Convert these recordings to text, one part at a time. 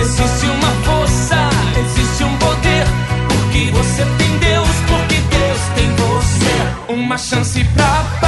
Existe uma força, existe um poder. Porque você tem Deus, porque Deus tem você. Uma chance pra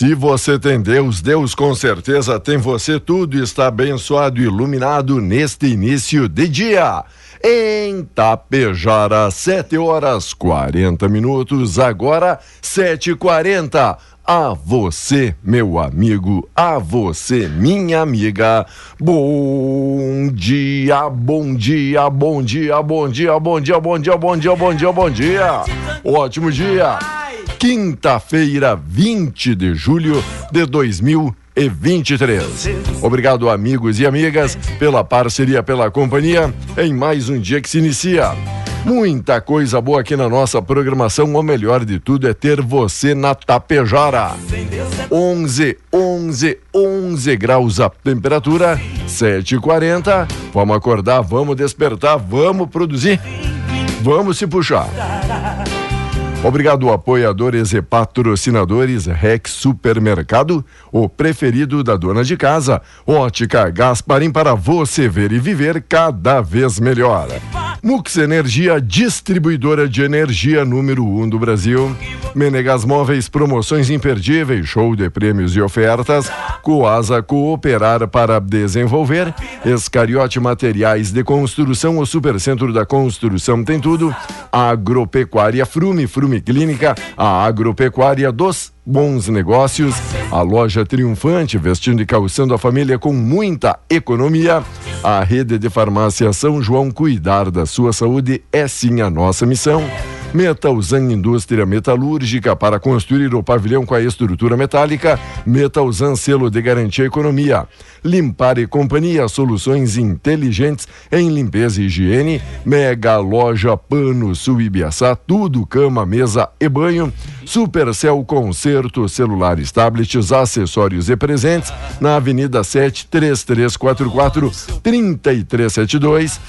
Se você tem Deus, Deus com certeza tem você. Tudo está abençoado e iluminado neste início de dia. Em Tapejara, 7 horas 40 minutos, agora 7h40. A você, meu amigo, a você, minha amiga. Bom dia, bom dia, bom dia, bom dia, bom dia, bom dia, bom dia, bom dia, bom dia. Ótimo dia. Quinta-feira, 20 de julho de 2023. Obrigado, amigos e amigas, pela parceria, pela companhia em mais um dia que se inicia. Muita coisa boa aqui na nossa programação. O melhor de tudo é ter você na Tapejara. 11, 11, 11 graus a temperatura, 7h40. Vamos acordar, vamos despertar, vamos produzir, vamos se puxar. Obrigado, apoiadores e patrocinadores Rex Supermercado, o preferido da dona de casa. Ótica Gasparim para você ver e viver cada vez melhor. Mux Energia, distribuidora de energia número 1 um do Brasil. Menegas Móveis, promoções imperdíveis, show de prêmios e ofertas. Coasa Cooperar para desenvolver. Escariote Materiais de Construção, o Supercentro da Construção tem tudo. Agropecuária Frume, Frume Clínica, a agropecuária dos bons negócios, a loja triunfante, vestindo e calçando a família com muita economia. A rede de farmácia São João, cuidar da sua saúde é sim a nossa missão. Metalzan Indústria Metalúrgica para construir o pavilhão com a estrutura metálica. Metalzan selo de garantia economia. Limpar e Companhia, soluções inteligentes em limpeza e higiene. Mega Loja Pano Sul Ibiaçá, tudo cama, mesa e banho. Supercel Concerto, celulares, tablets, acessórios e presentes na Avenida 7 3344 3372.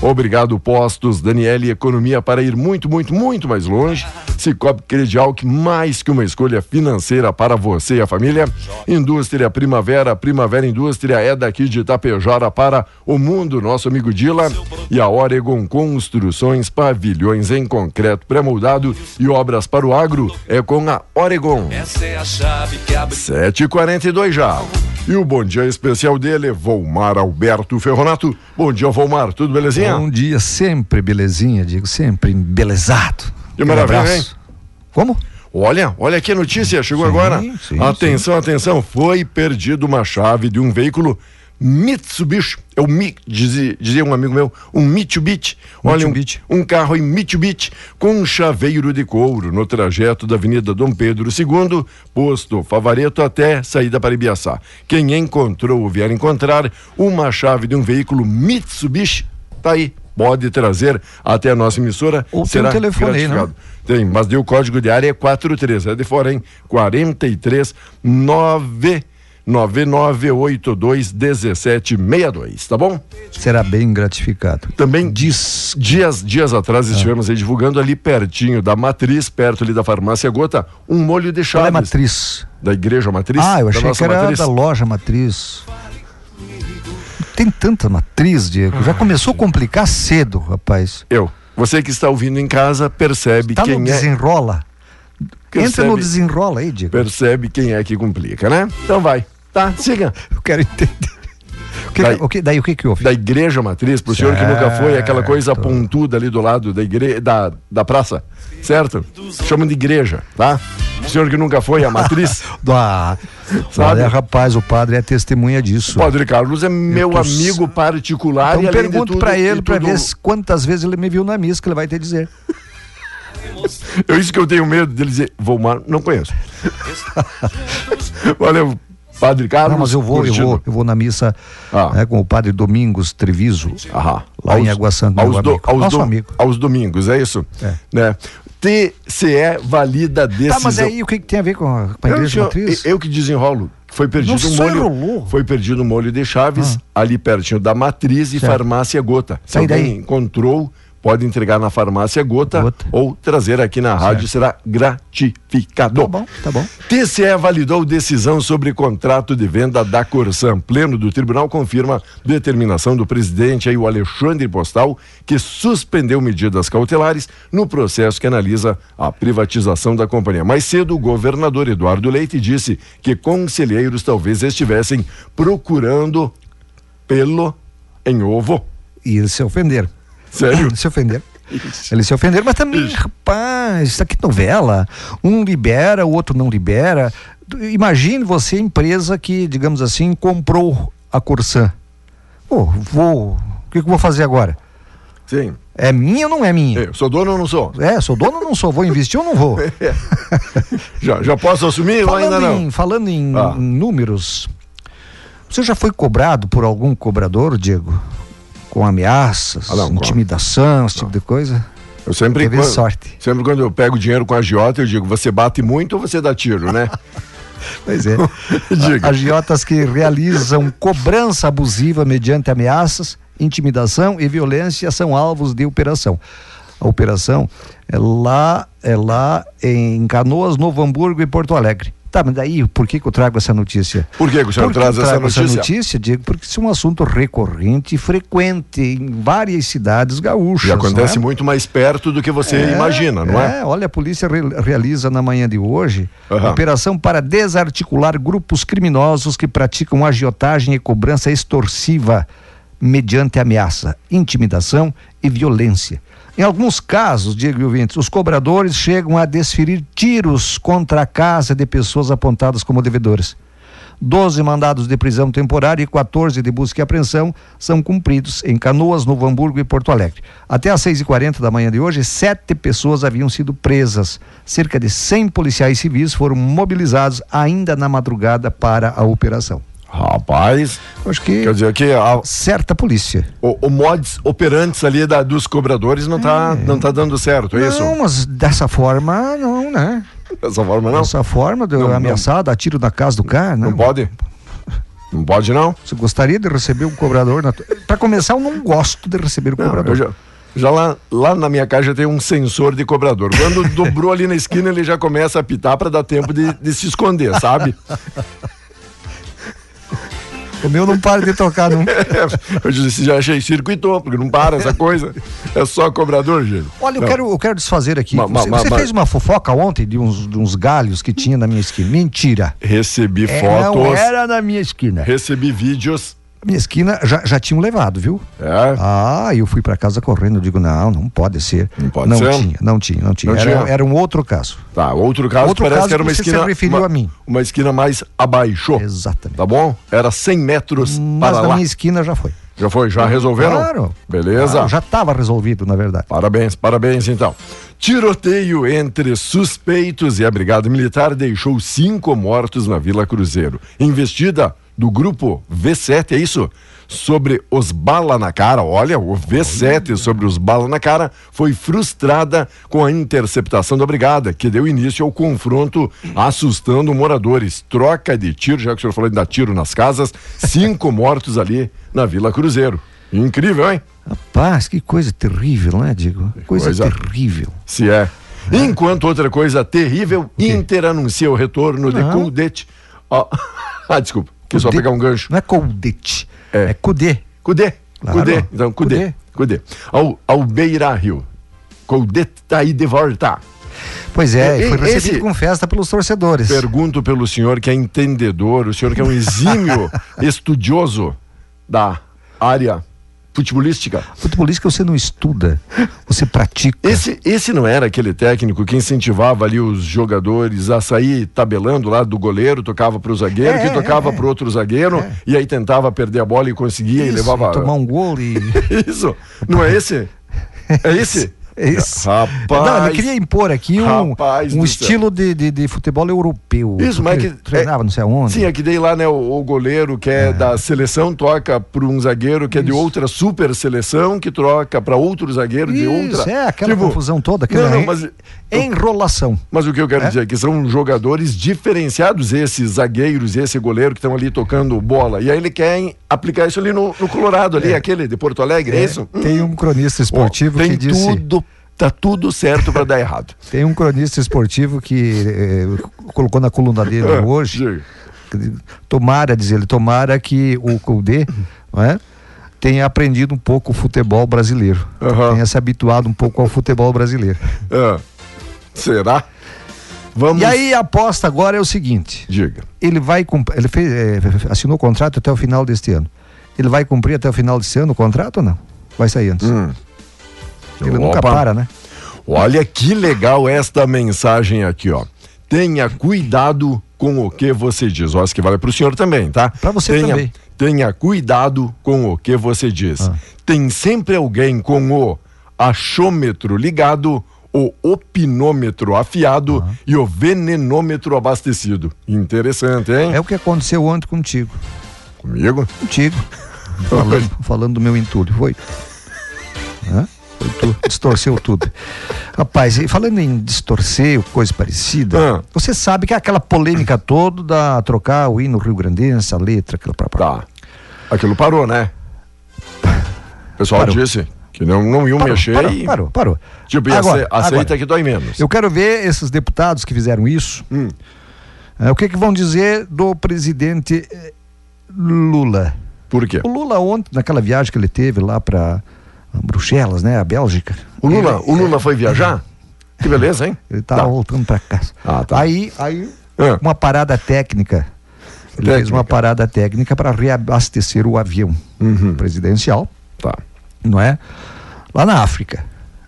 Obrigado, Postos, Daniele Economia, para ir muito, muito, muito mais longe. Cicobi Credial, que mais que uma escolha financeira para você e a família. Indústria Primavera, Primavera Indústria é daqui de Itapejara para o mundo, nosso amigo Dila. E a Oregon Construções, pavilhões em concreto pré-moldado e obras para o agro é com a Oregon. Essa é a chave que abre. 7h42 já. E o bom dia especial dele, Volmar Alberto Ferronato. Bom dia, Volmar, tudo belezinha? Bom dia, sempre belezinha, digo, sempre embelezado. Que maravilha, Aquele hein? abraço. Como? Olha, olha aqui a notícia, chegou Sim, agora. sim, atenção, atenção, foi perdido uma chave de um veículo Mitsubishi, é o Mi, dizia, dizia um amigo meu, um Mitsubishi. Olha, um, Mitsubishi. um carro em Mitsubishi com um chaveiro de couro no trajeto da Avenida Dom Pedro II, posto Favareto até saída para Ibiaçá. Quem encontrou ou vier encontrar uma chave de um veículo Mitsubishi, tá aí. Pode trazer até a nossa emissora. Ou tem será um telefone aí, gratificado. Tem, mas deu o código de área é 43, é de fora, hein? 43 9 9982 1762, tá bom? Será bem gratificado. Também diz, dias, dias atrás estivemos aí divulgando ali pertinho da matriz, perto ali da farmácia Gota, um molho de Qual é chaves. matriz? Da igreja matriz? Ah, eu achei que era matriz. da loja matriz. Tem tanta matriz, Diego. Já começou a complicar cedo, rapaz. Eu. Você que está ouvindo em casa, percebe Tá no quem é. desenrola. Entra no desenrola aí, Diego. Percebe quem é que complica, né? Então vai. Tá, siga. Eu quero entender. O que, Daí- o que- daí o que que houve? da igreja matriz, pro senhor que nunca foi, aquela coisa Certo. pontuda ali do lado da igreja, da, da praça, certo? Chamam de igreja, tá? O senhor que nunca foi, a matriz, Ah, Sabe? olha, rapaz, o padre é testemunha disso. o Padre Carlos é meu tô- amigo particular Então e pergunto e ele pra tudo- ver quantas vezes ele me viu na missa, que ele vai ter dizer. É isso que eu tenho medo dele dizer, Volmar, não conheço. Valeu, Padre Carlos. Não, mas eu vou, eu vou, eu vou na missa Ah. né, com o padre Domingos Treviso. Aham. Lá em Água Santa, aos, do- aos, Nosso do- amigo. aos domingos, é isso? É. Né? TCE valida decisão. Tá, mas aí o que, que tem a ver com a, com a Eu, igreja eu- matriz? eu que desenrolo. Foi perdido um molho. enrolou. Foi perdido um molho de chaves ali pertinho da matriz e Certo. farmácia Gota. Se alguém daí? encontrou, pode entregar na farmácia Gota, Gota. ou trazer aqui na rádio, será gratificado. Tá bom, tá bom. TCE validou decisão sobre contrato de venda da Corsan. Pleno do tribunal confirma determinação do presidente aí, o Alexandre Postal, que suspendeu medidas cautelares no processo que analisa a privatização da companhia. Mais cedo, o governador Eduardo Leite disse que conselheiros talvez estivessem procurando pelo em ovo. E eles se ofenderam. Sério? Eles se ofenderam. Eles se ofenderam, mas também, rapaz, isso aqui é novela. Um libera, o outro não libera. Imagine você, empresa que, digamos assim, comprou a Corsan. Pô, vou. O que, que eu vou fazer agora? Sim. É minha ou não é minha? Eu sou dono ou não sou? É, sou dono ou não sou? Vou investir ou não vou? Já, já posso assumir ou ainda Falando não? em, falando em, Ah. em números, você já foi cobrado por algum cobrador, Diego? Com ameaças, Ah, não, intimidação, esse tipo de coisa? Eu sempre quando, sorte. Sempre quando eu pego dinheiro com a agiota, eu digo, você bate muito ou você dá tiro, né? Pois é. Agiotas que realizam cobrança abusiva mediante ameaças, intimidação e violência são alvos de operação. A operação é lá, é lá em Canoas, Novo Hamburgo e Porto Alegre. Tá, mas daí por que, que eu trago essa notícia? Por que que o senhor traz eu essa trago notícia? essa notícia, Diego? Porque isso é um assunto recorrente e frequente em várias cidades gaúchas. E acontece é? muito mais perto do que você É, imagina, não é? olha, a polícia re- realiza na manhã de hoje Aham. operação para desarticular grupos criminosos que praticam agiotagem e cobrança extorsiva mediante ameaça, intimidação e violência. Em alguns casos, Diego ouvintes, os cobradores chegam a desferir tiros contra a casa de pessoas apontadas como devedores. 12 mandados de prisão temporária e 14 de busca e apreensão são cumpridos em Canoas, Novo Hamburgo e Porto Alegre. Até às 6h40 da manhã de hoje, sete pessoas haviam sido presas. Cerca de 100 policiais civis foram mobilizados ainda na madrugada para a operação. Rapaz, Acho que quer dizer que a- certa polícia. o, o modus operantes ali da- dos cobradores não tá, não tá dando certo, é isso? Não, mas dessa forma, não, né? Dessa forma não? Dessa forma, de Não, não. ameaçar, dar tiro na casa do cara, Não não. pode? Não pode não? Você gostaria de receber um cobrador? Na... Para começar, eu não gosto de receber o Não, cobrador. já, já lá, lá na minha casa tem um sensor de cobrador. Quando dobrou ali na esquina, ele já começa a apitar para dar tempo de, de se esconder, sabe? O meu não para de tocar nunca. Eu disse, já achei circuitou, porque não para essa coisa. É só cobrador, gente. Olha, eu Não. quero, eu quero desfazer aqui. Ma- ma- você ma- você ma- fez uma fofoca ontem de uns, de uns galhos que tinha na minha esquina. Mentira. Recebi É, fotos, Não era na minha esquina. recebi vídeos. Minha esquina já, já tinham levado, viu? É, Ah, eu fui para casa correndo. Eu digo, não, não pode ser. Não pode não ser? Tinha, não tinha, não tinha. Não era, tinha? era um outro caso. tá. Outro caso Outro parece caso que era uma que você se esquina. referiu uma, a mim. Uma esquina mais abaixo. Exatamente. Tá bom? Era 100 metros Mas para na lá. minha esquina já foi. Já foi? Já resolveram? Claro. Beleza. Ah, já estava resolvido, na verdade. Parabéns, parabéns então. Tiroteio entre suspeitos e a Brigada Militar deixou cinco mortos na Vila Cruzeiro. Investida do grupo V7, é isso? Sobre os bala na cara, olha, o V7 sobre os bala na cara foi frustrada com a interceptação da brigada, que deu início ao confronto assustando moradores. Troca de tiro, já que o senhor falou de dar tiro nas casas, cinco mortos ali na Vila Cruzeiro. Incrível, hein? Rapaz, que coisa terrível, né, Diego? Coisa, coisa. terrível. Se é. Enquanto outra coisa terrível, Inter anuncia o retorno de Não. Ó, ah, desculpa. Quis só Cudê- pegar um gancho. Não é Coldete. É. É, Cudê. Cudê. Claro. Cudê. Então, Cudê. Cudê. Cudê. Ao, ao Beira Rio. Coldet tá aí de volta. Pois é, E- foi recebido esse- com festa pelos torcedores. Pergunto pelo senhor que é entendedor, o senhor que é um exímio estudioso da área futebolística. Futebolística você não estuda, você pratica. Esse, esse não era aquele técnico que incentivava ali os jogadores a sair tabelando lá do goleiro, tocava pro zagueiro, É, que tocava é, pro outro zagueiro, e aí tentava perder a bola e conseguia e Isso, levava. tomar um gol e. Isso, não é esse? É esse? É isso. Rapaz. Não, ele queria impor aqui um, um estilo de, de, de futebol europeu. Isso, mas Porque que- Treinava não sei aonde. Sim, é que daí lá, né, o, o goleiro que é, da seleção toca para um zagueiro que é de Isso. outra super seleção, que troca para outro zagueiro de Isso, outra. é aquela Tipo, confusão toda. Aquela Não, não, mas Enrolação. Mas o que eu quero É? dizer é que são jogadores diferenciados, esses zagueiros e esse goleiro que estão ali tocando bola. E aí ele quer aplicar isso ali no, no Colorado, ali, aquele de Porto Alegre, é, isso? Tem um cronista esportivo tem que disse. tudo, tá tudo certo para dar errado. Tem um cronista esportivo que eh, colocou na coluna dele hoje. diga. Tomara, diz ele, tomara que o Colde não é, tenha aprendido um pouco o futebol brasileiro. Aham. Tenha se habituado um pouco ao futebol brasileiro. Ah, será? Vamos. E aí a aposta agora é o seguinte: Diga. ele vai cumprir, ele fez, eh, assinou o contrato até o final deste ano. Ele vai cumprir até o final deste ano o contrato ou não? Vai sair antes. Hum. Ele nunca Opa. para, né? Olha que legal esta mensagem aqui, ó. Tenha cuidado com o que você diz. Ó, isso que vale para o senhor também, tá? Pra você tenha, também. Tenha cuidado com o que você diz. Ah. Tem sempre alguém com o achômetro ligado, o opinômetro afiado Ah. e o venenômetro abastecido. Interessante, hein? É o que aconteceu ontem contigo. Comigo? Contigo. Falando, falando do meu entulho. Foi? Hã? Tu, distorceu tudo. Rapaz, e falando em distorcer, coisa parecida, Ah. você sabe que é aquela polêmica toda da trocar o hino Rio Grandense, a letra, aquela pra, pra. Tá. Aquilo parou, né? O pessoal Parou. disse que não, não iam Parou, mexer parou, e. parou, parou. Tipo, Agora, ace- aceita agora, que dói menos. Eu quero ver esses deputados que fizeram isso. Hum. eh, o que, que vão dizer do presidente eh, Lula? Por quê? O Lula ontem, naquela viagem que ele teve lá para Bruxelas, né, a Bélgica. O Lula, ele, o Lula foi viajar? Que beleza, hein? Ele tava Tá. voltando para casa. Ah, tá. Aí, aí Ah. uma parada técnica. Ele fez Técnica. uma parada técnica para reabastecer o avião Uhum. presidencial, Tá. não é? Lá na África.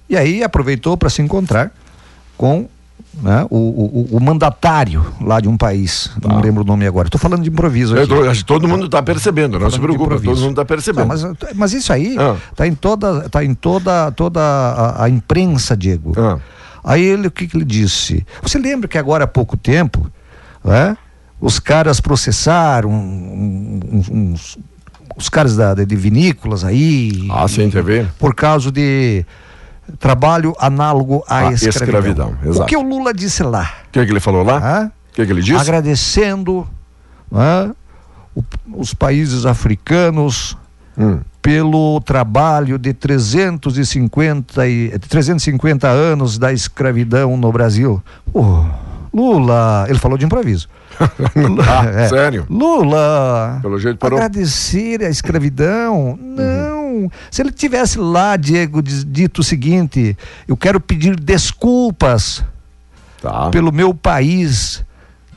E aí aproveitou para se encontrar com né, o, o- o- mandatário lá de um país. Não lembro o nome agora. Estou falando de improviso Tá. Eu aqui. tô- acho que todo mundo está percebendo, não se preocupe, todo mundo está percebendo. Não, mas, mas isso aí Ah. tá em toda, tá em toda, toda a, a imprensa, Diego. Ah. Aí ele, o que, que ele disse? Você lembra que agora há pouco tempo, né, os caras processaram um- uns- os caras da, de vinícolas aí. Ah, sim, TV. Por causa de trabalho análogo à À escravidão. escravidão, exato. O que o Lula disse lá? O que, que ele falou lá? O que, que ele disse? agradecendo né, o- os países africanos Hum. pelo trabalho de 350, e, 350 anos da escravidão no Brasil. Lula, ele falou de improviso. Lula, Ah, sério? Lula, Pelo jeito parou. agradecer a escravidão? Não. Se ele tivesse lá, Diego, dito o seguinte: eu quero pedir desculpas Tá. pelo meu país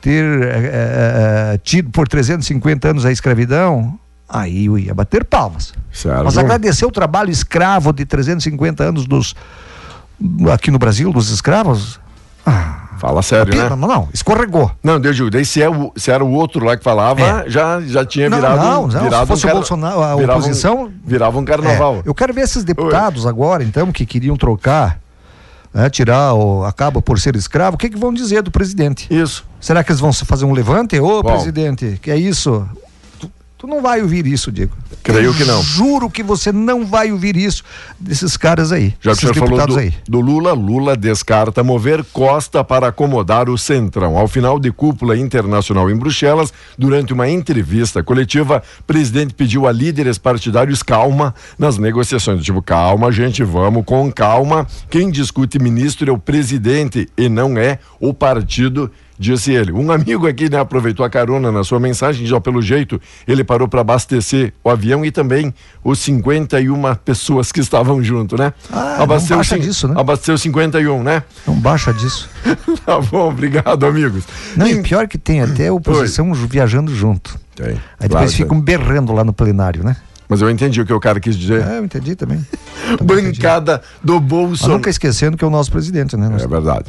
ter eh, tido por 350 anos a escravidão, aí eu ia bater palmas. Certo. Mas agradecer o trabalho escravo de 350 anos dos aqui no Brasil, dos escravos. Ah, Fala sério, né? não, não, escorregou. Não, Deus digo, daí se, é o- se era o outro lá que falava, já, já tinha Não, virado. não, não, se virado fosse o car- Bolsonaro, a virava um- oposição- virava um carnaval. É, eu quero ver esses deputados agora, então, que queriam trocar, né, tirar o acaba por ser escravo, o que, que vão dizer do presidente? Isso. Será que eles vão se fazer um levante? Ô, Bom. presidente, que é isso? Tu, não vai ouvir isso, Diego. Creio Eu que não. Juro que você não vai ouvir isso desses caras aí. Já que o senhor falou do, aí. do Lula, Lula descarta mover Costa para acomodar o Centrão. Ao final de cúpula internacional em Bruxelas, durante uma entrevista coletiva, o presidente pediu a líderes partidários calma nas negociações. Tipo, calma, gente, vamos com calma. Quem discute ministro é o presidente e não é o partido. Disse ele. Um amigo aqui né, aproveitou a carona na sua mensagem, já pelo jeito, ele parou para abastecer o avião e também os 51 pessoas que estavam junto, né? Ah, não baixa disso, né? Abasteceu 51, né? Não baixa disso. tá bom, obrigado, amigos. Não, E- e pior que tem até a oposição ju- viajando junto. Tem, Aí claro, depois tem. ficam berrando lá no plenário, né? Mas eu entendi o que o cara quis dizer. É, eu entendi também. Também entendi. Bancada do Mas Bolsonaro. nunca esquecendo que é o nosso presidente, né? Nós É verdade.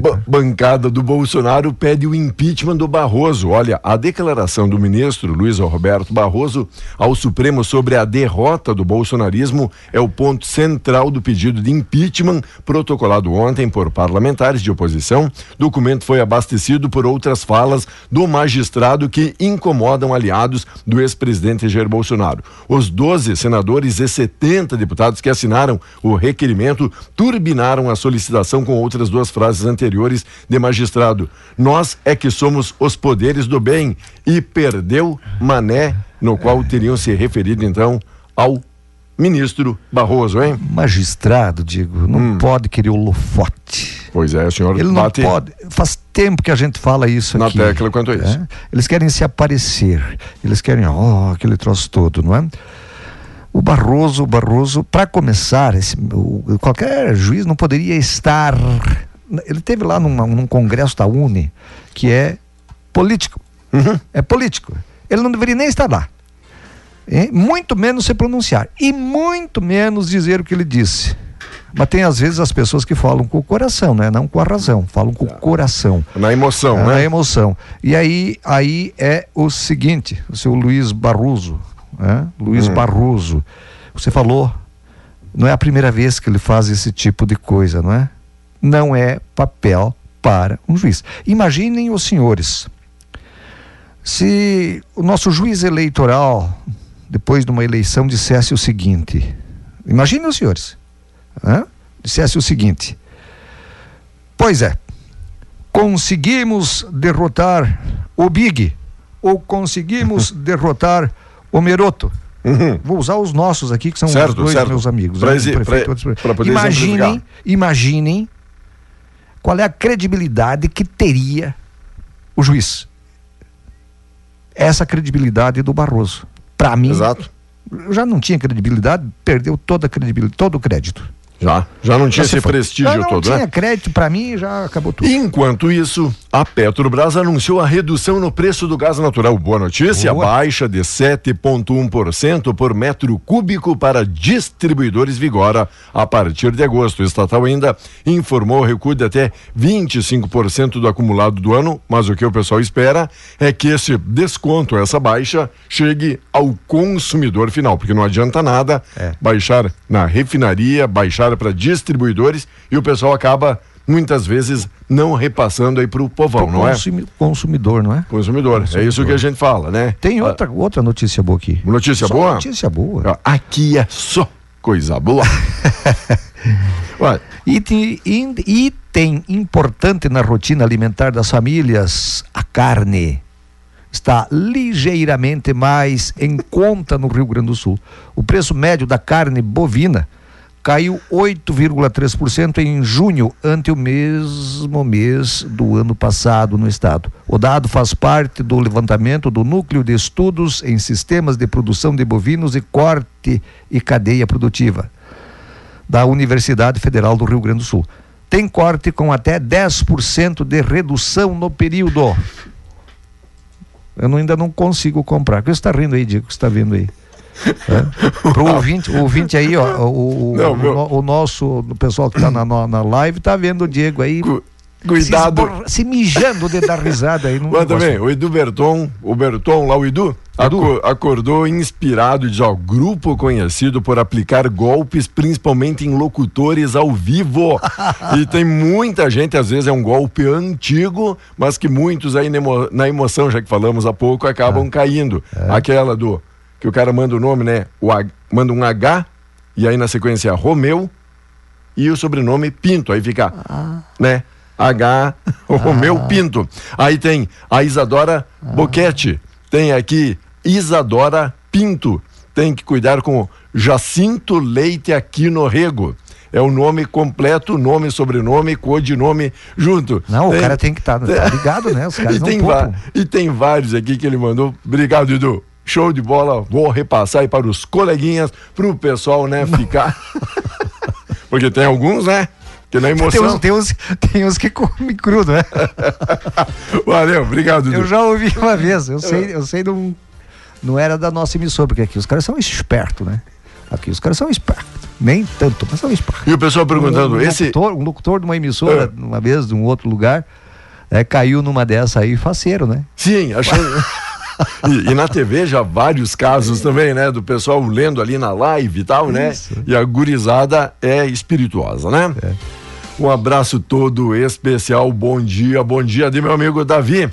Ba- né? bancada do Bolsonaro pede o impeachment do Barroso. Olha, a declaração do ministro Luiz Roberto Barroso ao Supremo sobre a derrota do bolsonarismo é o ponto central do pedido de impeachment protocolado ontem por parlamentares de oposição. Documento foi abastecido por outras falas do magistrado que incomodam aliados do ex-presidente Jair Bolsonaro. Os 12 senadores e 70 deputados que assinaram o requerimento turbinaram a solicitação com outras duas frases anteriores de magistrado. Nós é que somos os poderes do bem e perdeu Mané, no qual teriam se referido então ao ministro Barroso, hein? Magistrado, digo, não pode querer o lofote. Pois é, o senhor Ele não bate pode. Faz tempo que a gente fala isso na aqui. tecla quanto a isso. né? Eles querem se aparecer. Eles querem, ó, aquele troço todo, não é? O Barroso, o Barroso, para começar, esse, o- qualquer juiz não poderia estar. Ele teve lá numa- num congresso da UNE que é político. É político. Ele não deveria nem estar lá. hein? Muito menos se pronunciar. E muito menos dizer o que ele disse. Mas tem às vezes as pessoas que falam com o coração, né? Não com a razão, falam com o coração. Na emoção, É, né? na emoção. E aí, aí é o seguinte, o seu Luiz Barroso, né? Luiz Hum. Barroso, você falou, não é a primeira vez que ele faz esse tipo de coisa, não é? Não é papel para um juiz. Imaginem os senhores, se o nosso juiz eleitoral, depois de uma eleição, dissesse o seguinte, imaginem os senhores, né? dissesse o seguinte, pois é, conseguimos derrotar o Big ou conseguimos derrotar o Meroto. Vou usar os nossos aqui, que são Uhum. Certo, os dois certo. meus amigos. Pra né? pra- pra imaginem, imaginem qual é a credibilidade que teria o juiz. Essa credibilidade do Barroso. Para mim, Exato. já não tinha credibilidade, perdeu toda a credibilidade, todo o crédito. Já. Já não tinha Já se esse foi. prestígio Já não todo, tinha né? crédito para mim, já acabou tudo. Enquanto isso, a Petrobras anunciou a redução no preço do gás natural. Boa notícia, Boa. baixa de 7,1% por metro cúbico para distribuidores vigora a partir de agosto. O estatal ainda informou recuo de até 25% do acumulado do ano, mas o que o pessoal espera é que esse desconto, essa baixa, chegue ao consumidor final, porque não adianta nada É. baixar na refinaria, baixar para distribuidores e o pessoal acaba muitas vezes não repassando aí para o povão, Pro não é? consumi- consumidor, não é? Consumidor. É isso que a gente fala, né? Tem outra, outra notícia boa aqui. Ah, notícia Só boa? Notícia boa. Aqui é só coisa boa. Item, item importante na rotina alimentar das famílias, a carne. está ligeiramente mais em conta no Rio Grande do Sul. O preço médio da carne bovina caiu 8,3% em junho, ante o mesmo mês do ano passado no estado. O dado faz parte do levantamento do Núcleo de Estudos em Sistemas de Produção de Bovinos e Corte e Cadeia Produtiva, da Universidade Federal do Rio Grande do Sul. Tem corte com até 10% de redução no período. Eu não, ainda não consigo comprar. O que você está rindo aí, Diego? O que você está vendo aí? É. Pro ouvinte, o ouvinte aí, ó, o, Não, o, meu... o, o, nosso, o pessoal que está na, na live tá vendo o Diego aí. Cuidado. Se, se mijando de dar risada aí. Mas também, o Edu Berton, o Berton lá, o Edu, Edu? acordou inspirado e diz, ó, grupo conhecido por aplicar golpes, principalmente em locutores ao vivo. e tem muita gente, às vezes é um golpe antigo, mas que muitos aí na emoção, já que falamos há pouco, acabam ah. caindo. É. Aquela do que o cara manda o nome, né? O H, manda um H e aí na sequência Romeu e o sobrenome Pinto. Aí fica, ah. né? H, o ah. Romeu Pinto. Aí tem a Isadora ah. Boquete. Tem aqui Isadora Pinto. Tem que cuidar com Jacinto Leite Aquino Rego. É o nome completo, nome, sobrenome, codinome junto. Não, tem, o cara tem que estar tá, tá ligado, né? Os caras e, tem e tem vários aqui que ele mandou. Obrigado, Edu. Show de bola. Vou repassar aí para os coleguinhas, para o pessoal, né, ficar. Porque tem alguns, né? Que na emoção. Tem uns, tem uns, tem uns que comem crudo, né? Valeu, obrigado. Dudu. Eu já ouvi uma vez, eu sei, eu sei de um. Não era da nossa emissora, porque aqui os caras são espertos, né? Aqui os caras são espertos. Nem tanto, mas são espertos. E o pessoal perguntando, um, um esse. Locutor, um locutor de uma emissora, é. uma vez, de um outro lugar, é, caiu numa dessa aí, faceiro, né? Sim, achando. e, e, na TV já vários casos também, né? Do pessoal lendo ali na live e tal, né? Isso. E a gurizada é espirituosa, né? É. Um abraço todo especial, bom dia, bom dia de meu amigo Davi.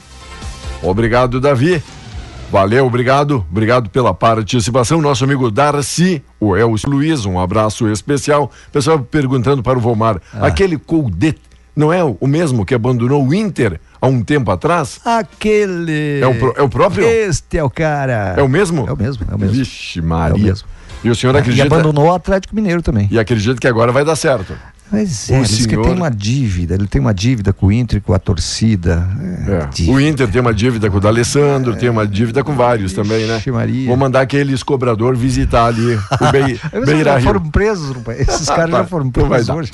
Obrigado, Davi. Valeu, obrigado, obrigado pela participação. Nosso amigo Darcy, o Elcio Luiz, um abraço especial. Pessoal perguntando para o Vomar, ah. aquele Coudet não é o mesmo que abandonou o Inter há um tempo atrás? Aquele. É o, é o próprio? Este é o cara. É o mesmo? É o mesmo, é o mesmo. Vixe, Maria. É o mesmo. E o senhor acredita. E abandonou o Atlético Mineiro também. E acredita que agora vai dar certo. Mas é, o senhor... que tem uma dívida, ele tem uma dívida com o Inter, com a torcida. É, é. O Inter tem uma dívida com o D'Alessandro, é, tem uma dívida com vários também, né? Maria. Vou mandar aqueles cobrador visitar ali o Be Beira já foram presos, esses caras já foram presos hoje.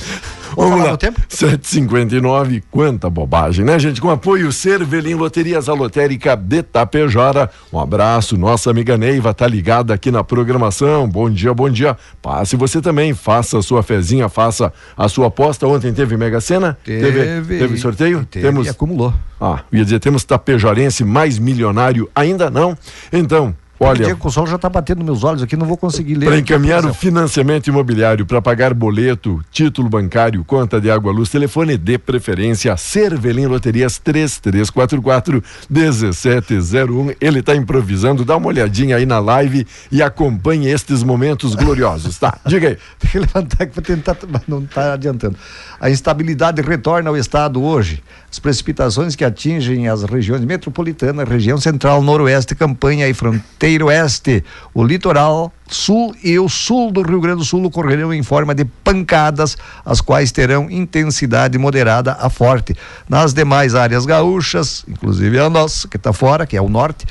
Vamos lá, 759, quanta bobagem, né, gente? Com apoio Cervelim Loterias, a lotérica de Tapejara. Um abraço, nossa amiga Neiva tá ligada aqui na programação. Bom dia, bom dia. Passe você também, faça a sua fezinha, faça a sua aposta. Ontem teve Mega Sena? Teve. Teve, teve sorteio? Teve temos... e acumulou. Ah, ia dizer, temos tapejarense mais milionário? Ainda não. Então, Olha, o sol já está batendo meus olhos aqui, não vou conseguir ler. Para encaminhar o financiamento imobiliário, para pagar boleto, título bancário, conta de água, luz, telefone de preferência, Cervelim Loterias 3344 1701. Ele está improvisando, dá uma olhadinha aí na live e acompanhe estes momentos gloriosos, tá? Diga aí. Tem que levantar aqui para tentar, mas não está adiantando. A instabilidade retorna ao estado hoje. As precipitações que atingem as regiões metropolitanas, região central, noroeste, campanha e fronteira oeste, o litoral sul e o sul do Rio Grande do Sul ocorrerão em forma de pancadas, as quais terão intensidade moderada a forte. Nas demais áreas gaúchas, inclusive a nossa, que está fora, que é o norte,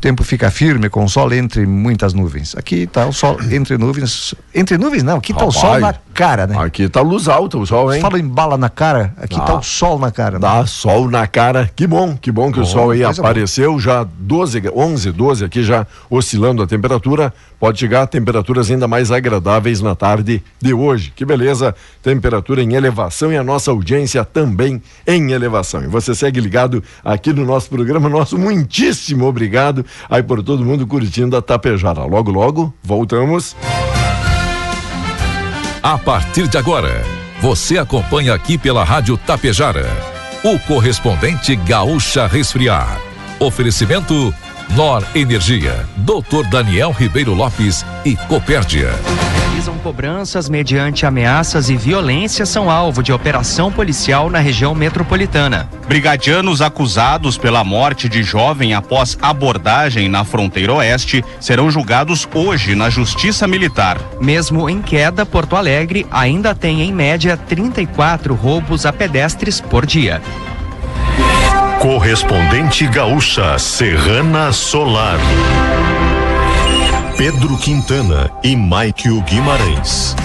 tempo fica firme com o sol entre muitas nuvens. Aqui está o sol entre nuvens. Entre nuvens não, aqui está o sol na cara, né? Aqui está luz alta o sol, hein? Fala em bala na cara, aqui está o sol na cara. Né? Dá sol na cara. Que bom, que bom que bom, o sol aí apareceu, já 12, 11, 12 aqui já oscilando a temperatura. Pode chegar a temperaturas ainda mais agradáveis na tarde de hoje. Que beleza, temperatura em elevação e a nossa audiência também em elevação. E você segue ligado aqui no nosso programa, nosso muitíssimo obrigado aí por todo mundo curtindo a Tapejara. Logo, logo, voltamos. A partir de agora, você acompanha aqui pela Rádio Tapejara, o correspondente Gaúcha Resfriar. Oferecimento Nor Energia, Dr. Daniel Ribeiro Lopes e Copérdia. Realizam cobranças mediante ameaças e violência são alvo de operação policial na região metropolitana. Brigadianos acusados pela morte de jovem após abordagem na fronteira oeste serão julgados hoje na Justiça Militar. Mesmo em queda, Porto Alegre ainda tem em média 34 roubos a pedestres por dia. Correspondente gaúcha Serrana Solar. Pedro Quintana e Maikio Guimarães.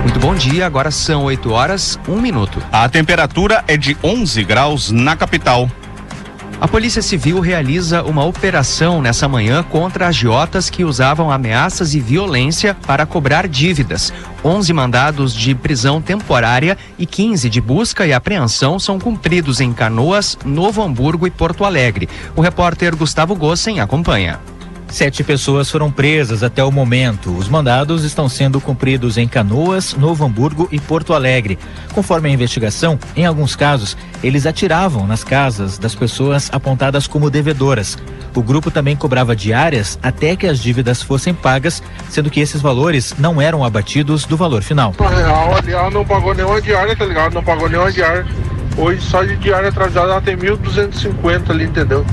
Muito bom dia, agora são 8 horas, 1 minuto. A temperatura é de 11 graus na capital. A Polícia Civil realiza uma operação nessa manhã contra agiotas que usavam ameaças e violência para cobrar dívidas. 11 mandados de prisão temporária e 15 de busca e apreensão são cumpridos em Canoas, Novo Hamburgo e Porto Alegre. O repórter Gustavo Gossen acompanha. Sete pessoas foram presas até o momento. Os mandados estão sendo cumpridos em Canoas, Novo Hamburgo e Porto Alegre. Conforme a investigação, em alguns casos, eles atiravam nas casas das pessoas apontadas como devedoras. O grupo também cobrava diárias até que as dívidas fossem pagas, sendo que esses valores não eram abatidos do valor final. Na real, ela não pagou nenhuma diária, tá ligado? Não pagou nenhuma diária. Hoje só de diária atrasada ela tem 1.250 ali, entendeu?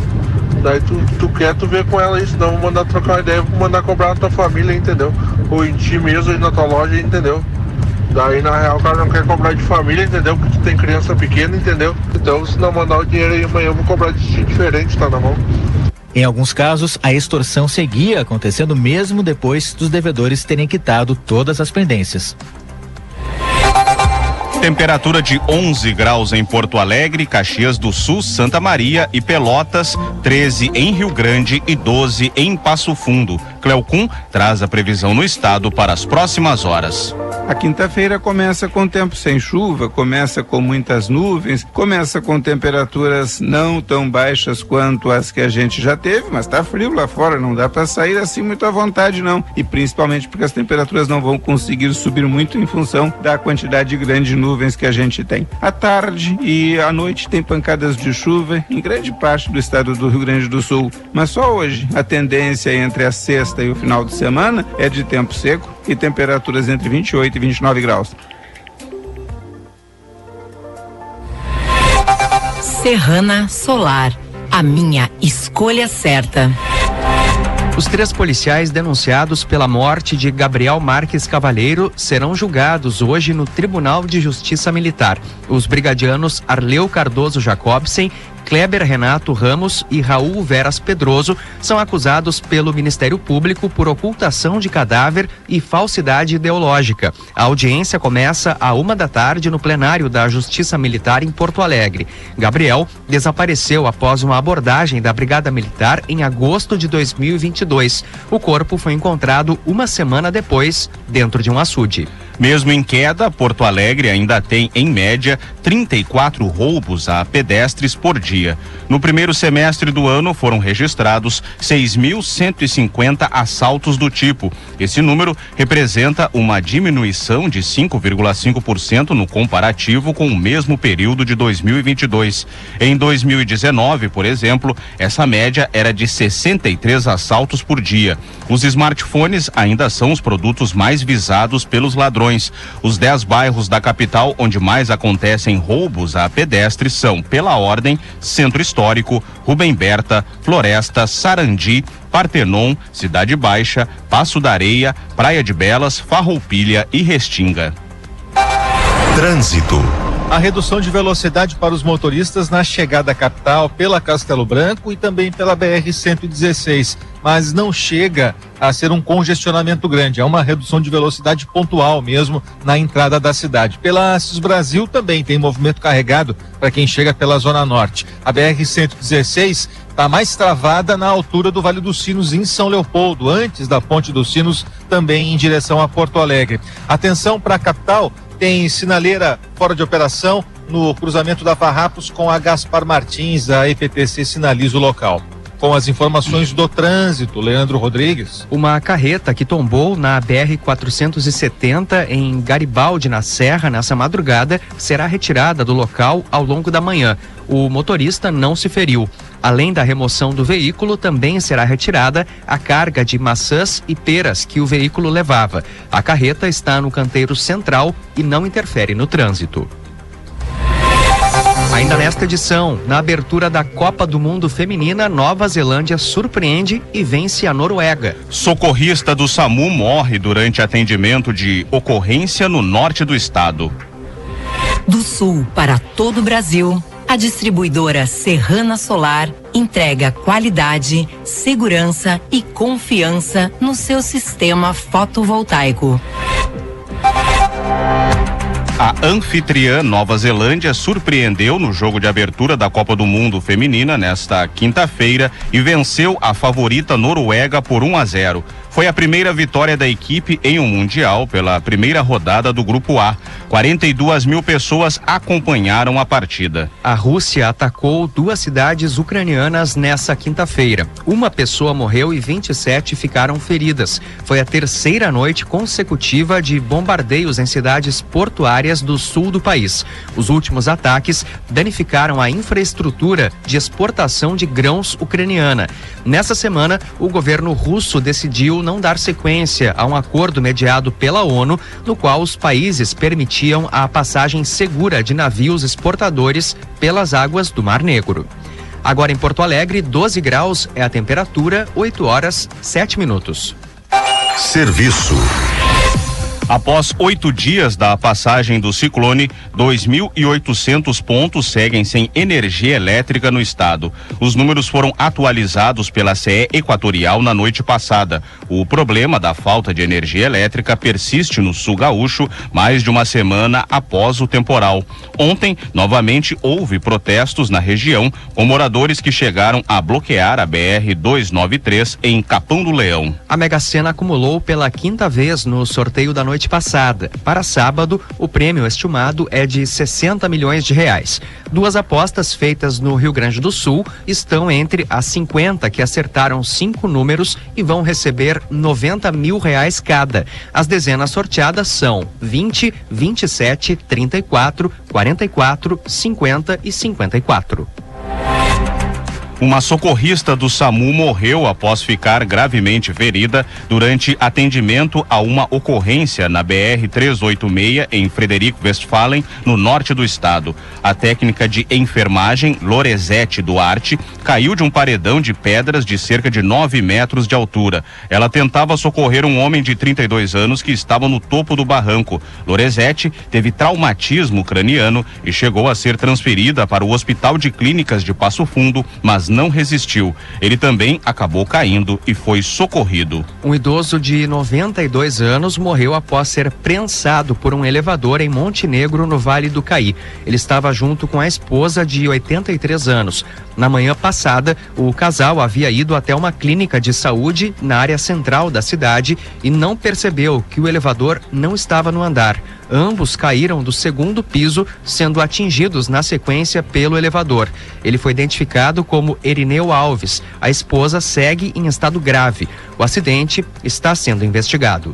Daí tu, tu quer, tu vê com ela isso, não vou mandar trocar uma ideia, vou mandar cobrar na tua família, entendeu? Ou em ti mesmo, aí na tua loja, entendeu? Daí na real o cara não quer cobrar de família, entendeu? Porque tu tem criança pequena, entendeu? Então se não mandar o dinheiro aí amanhã eu vou cobrar de ti diferente, tá na mão. Em alguns casos, a extorsão seguia acontecendo mesmo depois dos devedores terem quitado todas as pendências. Temperatura de 11 graus em Porto Alegre, Caxias do Sul, Santa Maria e Pelotas, 13 em Rio Grande e 12 em Passo Fundo. Cleocum traz a previsão no estado para as próximas horas. A quinta-feira começa com tempo sem chuva, começa com muitas nuvens, começa com temperaturas não tão baixas quanto as que a gente já teve, mas tá frio lá fora, não dá para sair assim muito à vontade não. E principalmente porque as temperaturas não vão conseguir subir muito em função da quantidade grande de nuvens que a gente tem. À tarde e à noite tem pancadas de chuva em grande parte do estado do Rio Grande do Sul, mas só hoje a tendência entre a sexta e o final de semana é de tempo seco e temperaturas entre 28 e 29 graus. Serrana Solar, a minha escolha certa. Os três policiais denunciados pela morte de Gabriel Marques Cavalheiro serão julgados hoje no Tribunal de Justiça Militar. Os brigadianos Arleu Cardoso Jacobsen Kleber Renato Ramos e Raul Veras Pedroso são acusados pelo Ministério Público por ocultação de cadáver e falsidade ideológica. A audiência começa à uma da tarde no plenário da Justiça Militar em Porto Alegre. Gabriel desapareceu após uma abordagem da Brigada Militar em agosto de 2022. O corpo foi encontrado uma semana depois, dentro de um açude. Mesmo em queda, Porto Alegre ainda tem, em média, 34 roubos a pedestres por dia. No primeiro semestre do ano foram registrados 6.150 assaltos do tipo. Esse número representa uma diminuição de 5,5% no comparativo com o mesmo período de 2022. Em 2019, por exemplo, essa média era de 63 assaltos por dia. Os smartphones ainda são os produtos mais visados pelos ladrões. Os dez bairros da capital onde mais acontecem roubos a pedestres são, pela ordem, Centro Histórico, Rubem Berta, Floresta, Sarandi, Partenon, Cidade Baixa, Passo da Areia, Praia de Belas, Farroupilha e Restinga. Trânsito. A redução de velocidade para os motoristas na chegada à capital pela Castelo Branco e também pela BR-116, mas não chega a ser um congestionamento grande, é uma redução de velocidade pontual mesmo na entrada da cidade. Pela Assis Brasil também tem movimento carregado para quem chega pela Zona Norte. A BR-116 está mais travada na altura do Vale dos Sinos, em São Leopoldo, antes da Ponte dos Sinos, também em direção a Porto Alegre. Atenção para a capital tem sinaleira fora de operação no cruzamento da Farrapos com a Gaspar Martins, a EPTC sinaliza o local. Com as informações do trânsito, Leandro Rodrigues. Uma carreta que tombou na BR-470 em Garibaldi, na Serra, nessa madrugada, será retirada do local ao longo da manhã. O motorista não se feriu. Além da remoção do veículo, também será retirada a carga de maçãs e peras que o veículo levava. A carreta está no canteiro central e não interfere no trânsito. Ainda nesta edição, na abertura da Copa do Mundo Feminina, Nova Zelândia surpreende e vence a Noruega. Socorrista do SAMU morre durante atendimento de ocorrência no norte do estado. Do sul para todo o Brasil, a distribuidora Serrana Solar entrega qualidade, segurança e confiança no seu sistema fotovoltaico. A anfitriã Nova Zelândia surpreendeu no jogo de abertura da Copa do Mundo Feminina nesta quinta-feira e venceu a favorita Noruega por 1 a 0. Foi a primeira vitória da equipe em um Mundial pela primeira rodada do Grupo A. 42 mil pessoas acompanharam a partida. A Rússia atacou duas cidades ucranianas nessa quinta-feira. Uma pessoa morreu e 27 ficaram feridas. Foi a terceira noite consecutiva de bombardeios em cidades portuárias do sul do país. Os últimos ataques danificaram a infraestrutura de exportação de grãos ucraniana. Nessa semana, o governo russo decidiu não dar sequência a um acordo mediado pela ONU, no qual os países a passagem segura de navios exportadores pelas águas do Mar Negro. Agora em Porto Alegre, 12 graus é a temperatura, 8 horas 7 minutos. Serviço. Após oito dias da passagem do ciclone, 2.800 pontos seguem sem energia elétrica no estado. Os números foram atualizados pela CE Equatorial na noite passada. O problema da falta de energia elétrica persiste no sul gaúcho mais de uma semana após o temporal. Ontem, novamente, houve protestos na região com moradores que chegaram a bloquear a BR 293 em Capão do Leão. A Mega Sena acumulou pela quinta vez no sorteio da noite passada. Para sábado, o prêmio estimado é de 60 milhões de reais. Duas apostas feitas no Rio Grande do Sul estão entre as 50 que acertaram cinco números e vão receber 90 mil reais cada. As dezenas sorteadas são 20, 27, 34, 44, 50 e 54. Uma socorrista do SAMU morreu após ficar gravemente ferida durante atendimento a uma ocorrência na BR 386 em Frederico Westphalen, no norte do estado. A técnica de enfermagem Loresete Duarte caiu de um paredão de pedras de cerca de 9 metros de altura. Ela tentava socorrer um homem de 32 anos que estava no topo do barranco. Loresete teve traumatismo craniano e chegou a ser transferida para o Hospital de Clínicas de Passo Fundo, mas não resistiu. Ele também acabou caindo e foi socorrido. Um idoso de 92 anos morreu após ser prensado por um elevador em Montenegro, no Vale do Caí. Ele estava junto com a esposa de 83 anos. Na manhã passada, o casal havia ido até uma clínica de saúde na área central da cidade e não percebeu que o elevador não estava no andar. Ambos caíram do segundo piso, sendo atingidos na sequência pelo elevador. Ele foi identificado como Erineu Alves. A esposa segue em estado grave. O acidente está sendo investigado.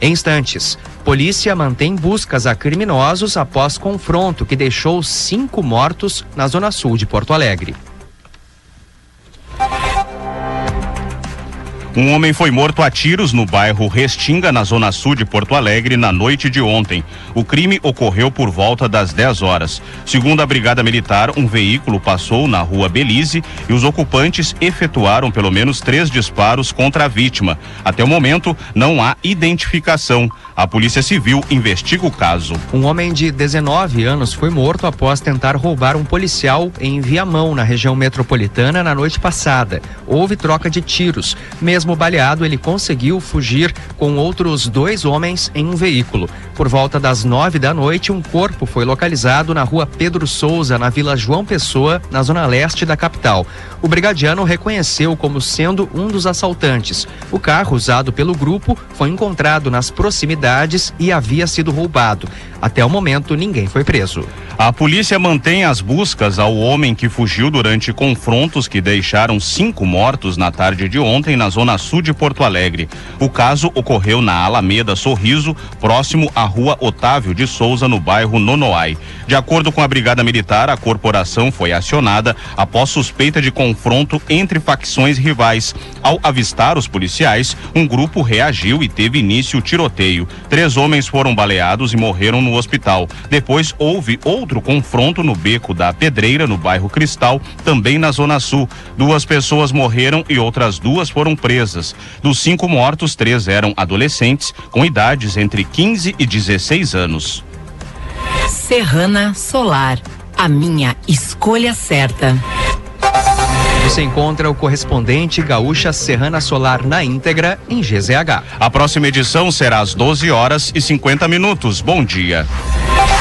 Em instantes, polícia mantém buscas a criminosos após confronto que deixou cinco mortos na zona sul de Porto Alegre. Um homem foi morto a tiros no bairro Restinga, na zona sul de Porto Alegre, na noite de ontem. O crime ocorreu por volta das 10 horas. Segundo a Brigada Militar, um veículo passou na rua Belize e os ocupantes efetuaram pelo menos três disparos contra a vítima. Até o momento, não há identificação. A Polícia Civil investiga o caso. Um homem de 19 anos foi morto após tentar roubar um policial em Viamão, na região metropolitana, na noite passada. Houve troca de tiros. Mesmo baleado, ele conseguiu fugir com outros dois homens em um veículo. Por volta das nove da noite, um corpo foi localizado na rua Pedro Souza, na Vila João Pessoa, na zona leste da capital. O brigadiano reconheceu como sendo um dos assaltantes. O carro usado pelo grupo foi encontrado nas proximidades e havia sido roubado. Até o momento, ninguém foi preso. A polícia mantém as buscas ao homem que fugiu durante confrontos que deixaram cinco mortos na tarde de ontem na zona sul de Porto Alegre. O caso ocorreu na Alameda Sorriso, próximo à rua Otávio de Souza, no bairro Nonoai. De acordo com a Brigada Militar, a corporação foi acionada após suspeita de confronto entre facções rivais. Ao avistar os policiais, um grupo reagiu e teve início o tiroteio. Três homens foram baleados e morreram no hospital. Depois houve outro confronto no beco da Pedreira, no bairro Cristal, também na Zona Sul. Duas pessoas morreram e outras duas foram presas. Dos cinco mortos, três eram adolescentes com idades entre 15 e 16 anos. Serrana Solar, a minha escolha certa. Você encontra o correspondente Gaúcha Serrana Solar na íntegra em GZH. A próxima edição será às 12 horas e 50 minutos. Bom dia.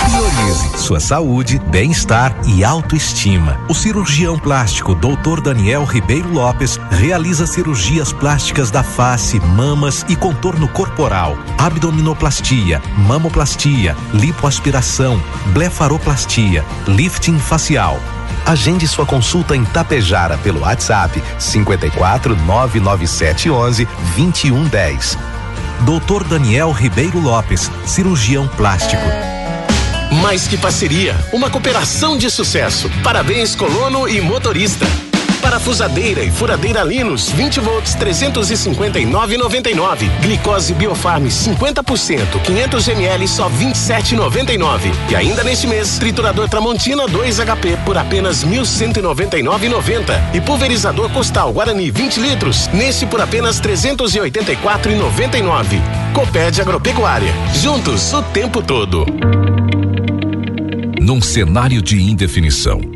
Priorize sua saúde, bem-estar e autoestima. O cirurgião plástico Dr. Daniel Ribeiro Lopes realiza cirurgias plásticas da face, mamas e contorno corporal, abdominoplastia, mamoplastia, lipoaspiração, blefaroplastia, lifting facial. Agende sua consulta em Tapejara pelo WhatsApp 54 997 11 2110. Dr. Daniel Ribeiro Lopes, cirurgião plástico. Mais que parceria, uma cooperação de sucesso. Parabéns, colono e motorista. Parafusadeira e furadeira Linus, 20 volts, 359,99. Glicose Biofarm, 50%, 500 ml, só 27,99. E ainda neste mês, triturador Tramontina 2 HP por apenas 1.199,90. E pulverizador Costal Guarani 20 litros, neste por apenas 384,99. Coped Agropecuária, juntos o tempo todo. Num cenário de indefinição,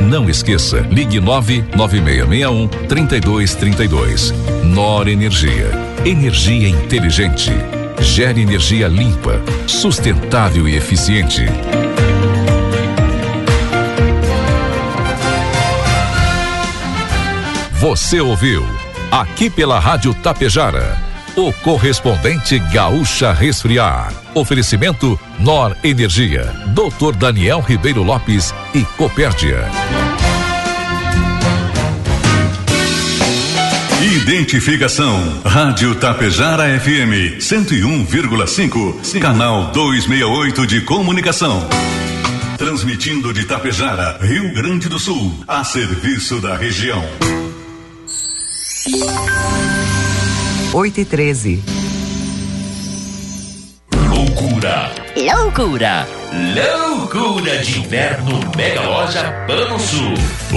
não esqueça, ligue 99661 3232. Nor Energia. Energia inteligente. Gere energia limpa, sustentável e eficiente. Você ouviu, aqui pela Rádio Tapejara, o correspondente Gaúcha Resfriar. Oferecimento Nor Energia, Dr. Daniel Ribeiro Lopes e Copérdia. Identificação. Rádio Tapejara FM 101,5. Canal 268 de comunicação. Transmitindo de Tapejara, Rio Grande do Sul, a serviço da região. 8 e 13. Loucura! Loucura! Loucura de inverno Mega Loja Pano Sul.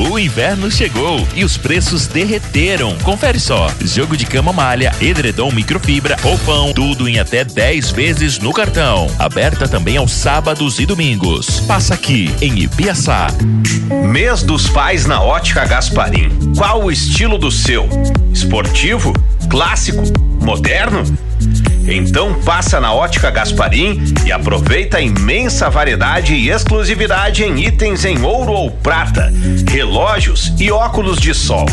O inverno chegou e os preços derreteram. Confere só: jogo de cama malha, edredom microfibra, roupão, tudo em até 10 vezes no cartão. Aberta também aos sábados e domingos. Passa aqui em Ibiaçá. Mês dos pais na Ótica Gasparim. Qual o estilo do seu? Esportivo? Clássico? Moderno? Então passa na Ótica Gasparim e aproveita a imensa variedade e exclusividade em itens em ouro ou prata, relógios e óculos de sol.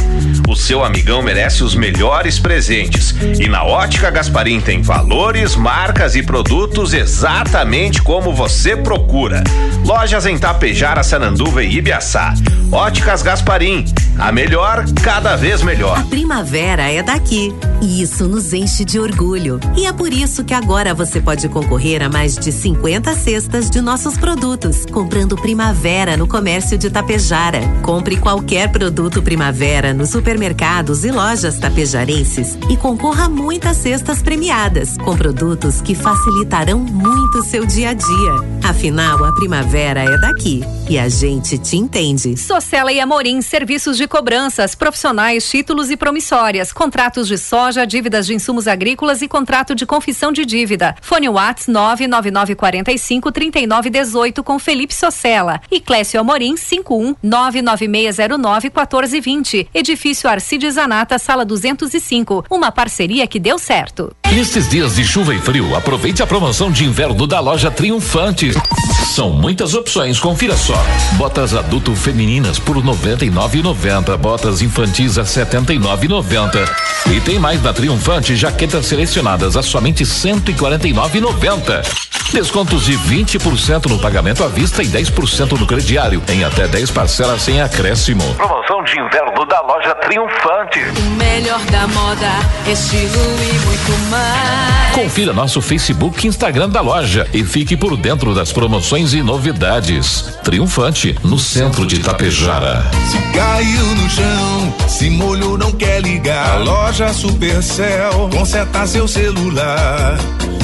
O seu amigão merece os melhores presentes e na Ótica Gasparim tem valores, marcas e produtos exatamente como você procura. Lojas em Tapejara, Sananduva e Ibiaçá. Óticas Gasparim, a melhor cada vez melhor. A primavera é daqui e isso nos enche de orgulho. E é por isso que agora você pode concorrer a mais de 50 cestas de nossos produtos, comprando Primavera no comércio de Tapejara. Compre qualquer produto Primavera nos supermercados e lojas tapejarenses e concorra a muitas cestas premiadas, com produtos que facilitarão muito seu dia a dia. Afinal, a primavera é daqui e a gente te entende. Socela e Amorim, serviços de cobranças, profissionais, títulos e promissórias, contratos de soja, dívidas de insumos agrícolas e contrato de confissão de dívida. Fone Whats 99945 3918 com Felipe Socella e Clécio Amorim 51996091420 1420. Edifício Arcides Anata, sala 205. Uma parceria que deu certo. Nestes dias de chuva e frio, aproveite a promoção de inverno da loja Triunfante. São muitas opções, confira só. Botas adulto femininas por 99,90 180, botas infantis a 79,90. E tem mais da Triunfante, jaquetas selecionadas a somente 149,90. Descontos de 20% no pagamento à vista e 10% no crediário, em até 10 parcelas sem acréscimo. Promoção de inverno da loja Triunfante. O melhor da moda, estilo e muito mais. Confira nosso Facebook e Instagram da loja e fique por dentro das promoções e novidades. Triunfante, no centro de Itapejara. Se caiu no chão, se molhou, não quer ligar. A loja Supercell conserta seu celular.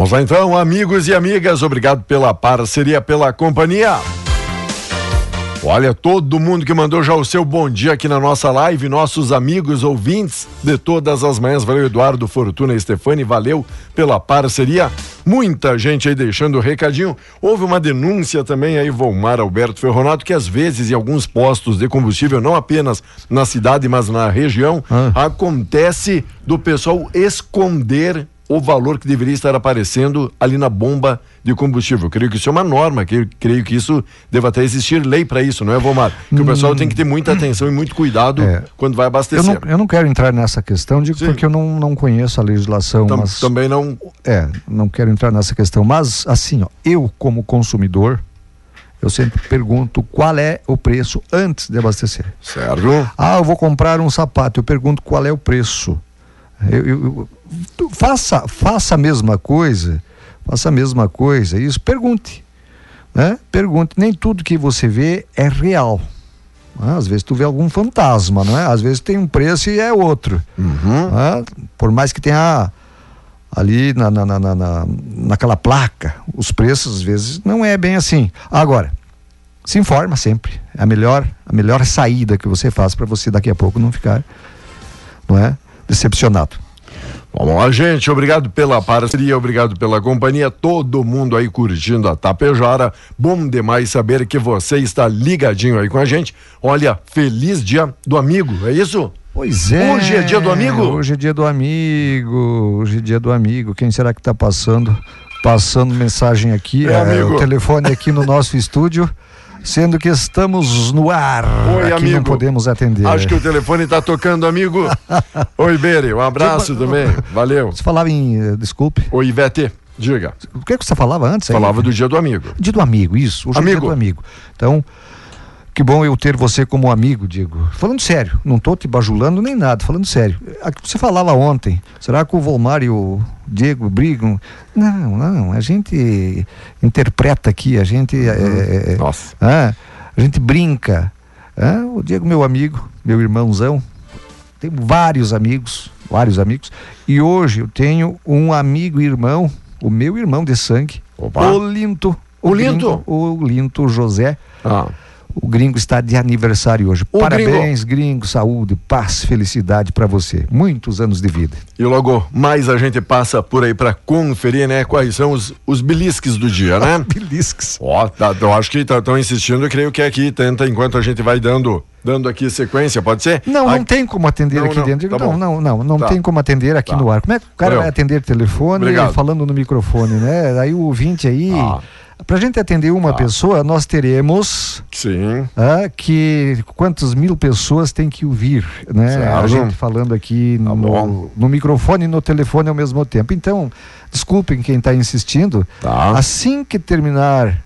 Vamos lá então, amigos e amigas, obrigado pela parceria, pela companhia. Olha, todo mundo que mandou já o seu bom dia aqui na nossa live, nossos amigos ouvintes de todas as manhãs, valeu Eduardo, Fortuna e Stefani, valeu pela parceria. Muita gente aí deixando o recadinho. Houve uma denúncia também aí, Volmar Alberto Ferronato, que às vezes em alguns postos de combustível, não apenas na cidade, mas na região, acontece do pessoal esconder o valor que deveria estar aparecendo ali na bomba de combustível. Eu creio que isso é uma norma, que creio que isso deva até existir lei para isso, não é, Vomar? Que o pessoal tem que ter muita atenção e muito cuidado quando vai Eu abastecer. não, eu não quero entrar nessa questão, digo porque eu não, não conheço a legislação. Tam- mas, também não. É, não quero entrar nessa questão. Mas, assim, ó, eu, como consumidor, eu sempre pergunto qual é o preço antes de abastecer. Certo. Ah, eu vou comprar um sapato, eu pergunto qual é o preço. Eu, eu- eu- faça, faça a mesma coisa, faça a mesma coisa, isso, pergunte. Né? Pergunte, nem tudo que você vê é real. Ah, Às vezes tu vê algum fantasma, não é? Às vezes tem um preço e é outro. Ah, Por mais que tenha ali na, na, na- na- naquela placa, os preços às vezes não é bem assim. Agora, se informa sempre. É a melhor, a melhor saída que você faz para você daqui a pouco não ficar, não é? Decepcionado. Vamos lá, gente. Obrigado pela parceria, obrigado pela companhia. Todo mundo aí curtindo a Tapejara. Bom demais saber que você está ligadinho aí com a gente. Olha, feliz dia do amigo, é isso? Pois é. Hoje é dia do amigo? Hoje é dia do amigo. Hoje é dia do amigo. Quem será que está passando passando mensagem aqui? É, amigo. o telefone aqui no nosso estúdio, sendo que estamos no ar. Oi, aqui amigo. não podemos atender. Acho que o telefone está tocando, amigo. Oi, Bere, um abraço também. Valeu. Você falava em, eh, desculpe. Oi, Ivete, diga. O que, que você falava antes? aí? Falava do dia do amigo. Dia do amigo, isso. Hoje é Amigo. dia do amigo. Então, que bom eu ter você como amigo, Diego. Falando sério, não tô te bajulando nem nada, falando sério. A que Você falava ontem, será que o Volmar e o Diego brigam? Não, não, a gente interpreta aqui, a gente. é, é, Nossa. ah, a gente brinca. Ah, o Diego, meu amigo, meu irmãozão, tenho vários amigos, vários amigos. E hoje eu tenho um amigo e irmão, o meu irmão de sangue, Opa. o Linto. O Linto? O Linto José. Ah. O gringo está de aniversário hoje. O Parabéns, gringo. saúde, paz, felicidade para você. Muitos anos de vida. E logo mais a gente passa por aí para conferir, né, quais são os, os belisques do dia, né? belisques. Ó, tá, eu acho que estão insistindo, eu creio que aqui tenta enquanto a gente vai dando dando aqui sequência, pode ser? Não, não tem como atender Não, aqui não, dentro. tá não, não, não, não Tá. tem como atender aqui Tá. no ar. Como é que o cara Valeu. vai atender telefone Obrigado. falando no microfone, né? Aí o ouvinte aí, Para a gente atender uma pessoa, nós teremos. Sim. ah, que quantas mil pessoas tem que ouvir, né? Certo. A gente falando aqui no, no microfone e no telefone ao mesmo tempo. Então, desculpem quem está insistindo. Assim que terminar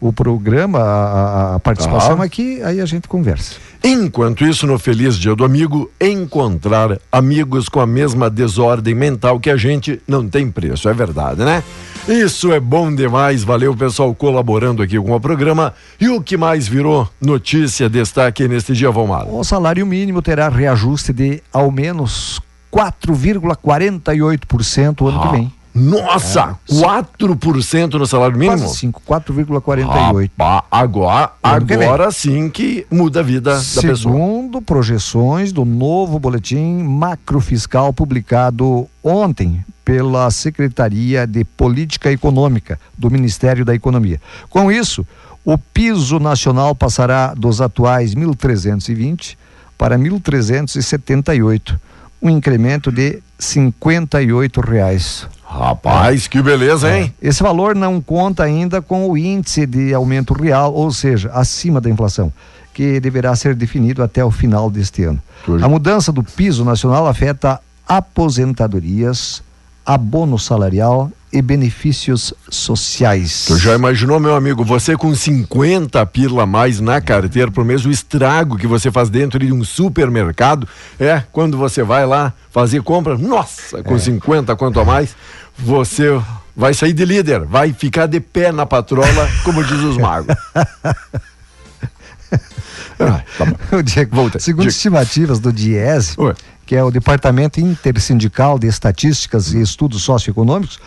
o programa, a, a- a participação Tá. aqui, aí a gente conversa. Enquanto isso, no Feliz Dia do Amigo, encontrar amigos com a mesma desordem mental que a gente não tem preço, é verdade, né? Isso é bom demais, valeu pessoal colaborando aqui com o programa. E o que mais virou notícia, destaque neste dia, Valmar? O salário mínimo terá reajuste de ao menos 4,48% o ano que vem. Nossa, 4% no salário mínimo? Quase 5, 4,48. Rapaz, agora, agora sim que muda a vida da pessoa. Segundo projeções do novo boletim macrofiscal publicado ontem pela Secretaria de Política Econômica do Ministério da Economia. Com isso, o piso nacional passará dos atuais 1.320 para 1.378, um incremento de 58 reais. Rapaz, que beleza, hein? Esse valor não conta ainda com o índice de aumento real, ou seja, acima da inflação, que deverá ser definido até o final deste ano. A mudança do piso nacional afeta aposentadorias, abono salarial e benefícios sociais. Tu já imaginou, meu amigo, você com 50 pila a mais na carteira por mês, o estrago que você faz dentro de um supermercado, é, quando você vai lá fazer compra, nossa, com 50 quanto a mais, você vai sair de líder, vai ficar de pé na patrola, como diz os magos. O Diego, segundo estimativas do DIESE, que é o Departamento Intersindical de Estatísticas e Estudos Socioeconômicos,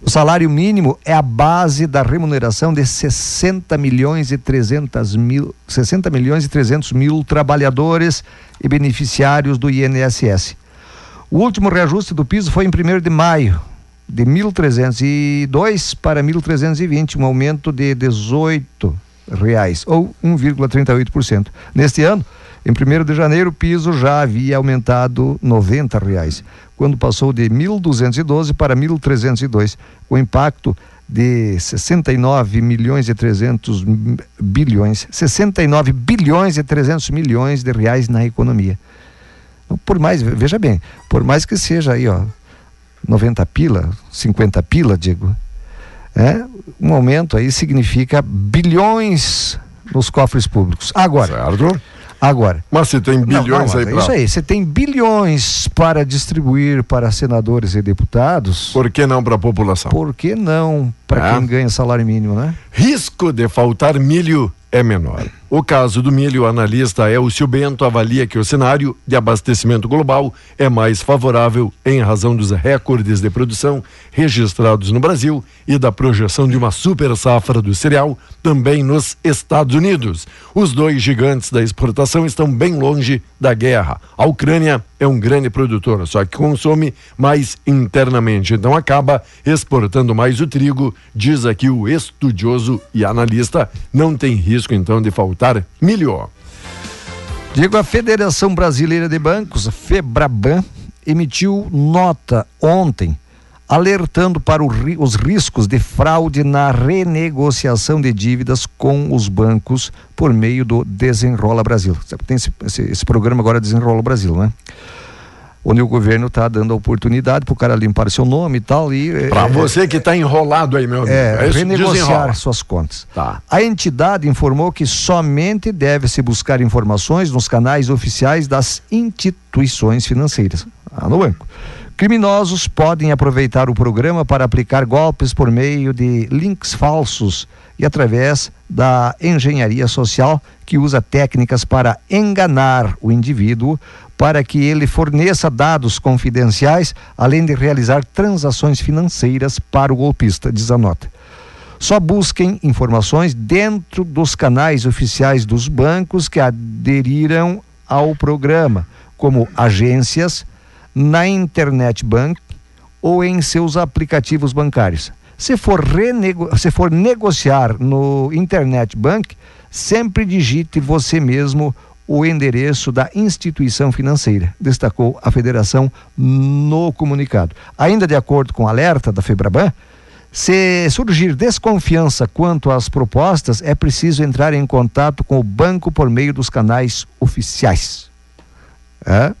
o salário mínimo é a base da remuneração de 60 milhões e 300 mil, 60 milhões e 300 mil trabalhadores e beneficiários do INSS. O último reajuste do piso foi em 1 de maio, de 1.302 para 1.320, um aumento de 18 reais, ou 1,38%. Neste ano, em 1 de janeiro, o piso já havia aumentado 90 reais, quando passou de 1.212 para 1.302, com impacto de 69 milhões e 300 bilhões, 69 bilhões e 300 milhões de reais na economia. Então, Por mais, veja bem, por mais que seja aí, ó, 90 pila, 50 pila, digo, é, um aumento aí significa bilhões nos cofres públicos. Agora. Certo. Agora. Mas você tem bilhões não, aí é pra... Isso aí, você tem bilhões para distribuir para senadores e deputados. Por que não para a população? Por que não para É. quem ganha salário mínimo, né? Risco de faltar milho é menor. O caso do milho, o analista Elcio Bento avalia que o cenário de abastecimento global é mais favorável em razão dos recordes de produção registrados no Brasil e da projeção de uma super safra do cereal também nos Estados Unidos. Os dois gigantes da exportação estão bem longe da guerra. A Ucrânia é um grande produtor, só que consome mais internamente, então acaba exportando mais o trigo, diz aqui o estudioso e analista. Não tem risco então de faltar milho. Digo, a Federação Brasileira de Bancos, FEBRABAN, emitiu nota ontem alertando para os riscos de fraude na renegociação de dívidas com os bancos por meio do Desenrola Brasil. Tem esse, esse- esse programa agora Desenrola Brasil, né? Onde o governo está dando a oportunidade para o cara limpar seu nome e tal. E, Para é, você que está enrolado aí, meu amigo. é, isso? renegociar Desenrola. suas contas. Tá. A entidade informou que somente deve-se buscar informações nos canais oficiais das instituições financeiras, lá no banco. Criminosos podem aproveitar o programa para aplicar golpes por meio de links falsos e através da engenharia social que usa técnicas para enganar o indivíduo para que ele forneça dados confidenciais, além de realizar transações financeiras para o golpista, diz a nota. Só busquem informações dentro dos canais oficiais dos bancos que aderiram ao programa, como agências, na Internet Bank ou em seus aplicativos bancários. Se for, renego... Se for negociar no Internet Bank, sempre digite você mesmo o endereço da instituição financeira, destacou a federação no comunicado. Ainda de acordo com o alerta da Febraban, Se surgir desconfiança quanto às propostas, é preciso entrar em contato com o banco por meio dos canais oficiais. É?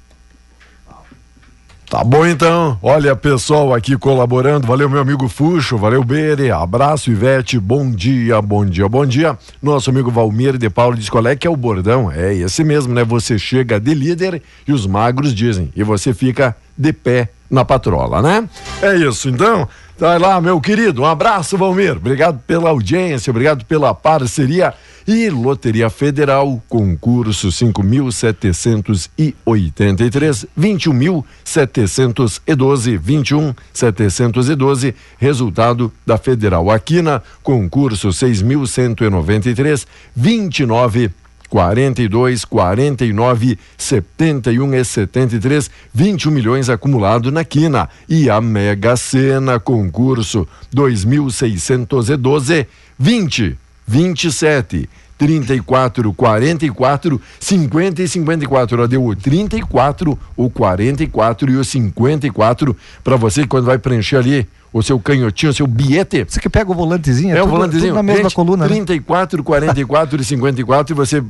Tá bom então. Olha, pessoal aqui colaborando. Valeu, meu amigo Fuxo. Valeu, Bere. Abraço, Ivete. Bom dia, bom dia, bom dia. Nosso amigo Valmir de Paulo diz qual é que é o bordão. É esse mesmo, né? Você chega de líder e os magros dizem. E você fica de pé na patrola, né? É isso, então. Vai lá, meu querido. Um abraço, Valmir. Obrigado pela audiência, obrigado pela parceria. E Loteria Federal, concurso 5.783, 21.712, 21.712, resultado da Federal. Aquina, concurso 6.193, 29 42, 49, 71 e 73, 21 milhões acumulado na quina. E a Mega Sena, concurso 2.612, 20, 27, 34, 44, 50 e 54. Ela deu o 34, o 44 e o 54 para você quando vai preencher ali o seu canhotinho, o seu bilhete. Você que pega o volantezinho, é, é o tudo, volantezinho tudo na mesma Gente, coluna. né? 34, 44 e 54 e você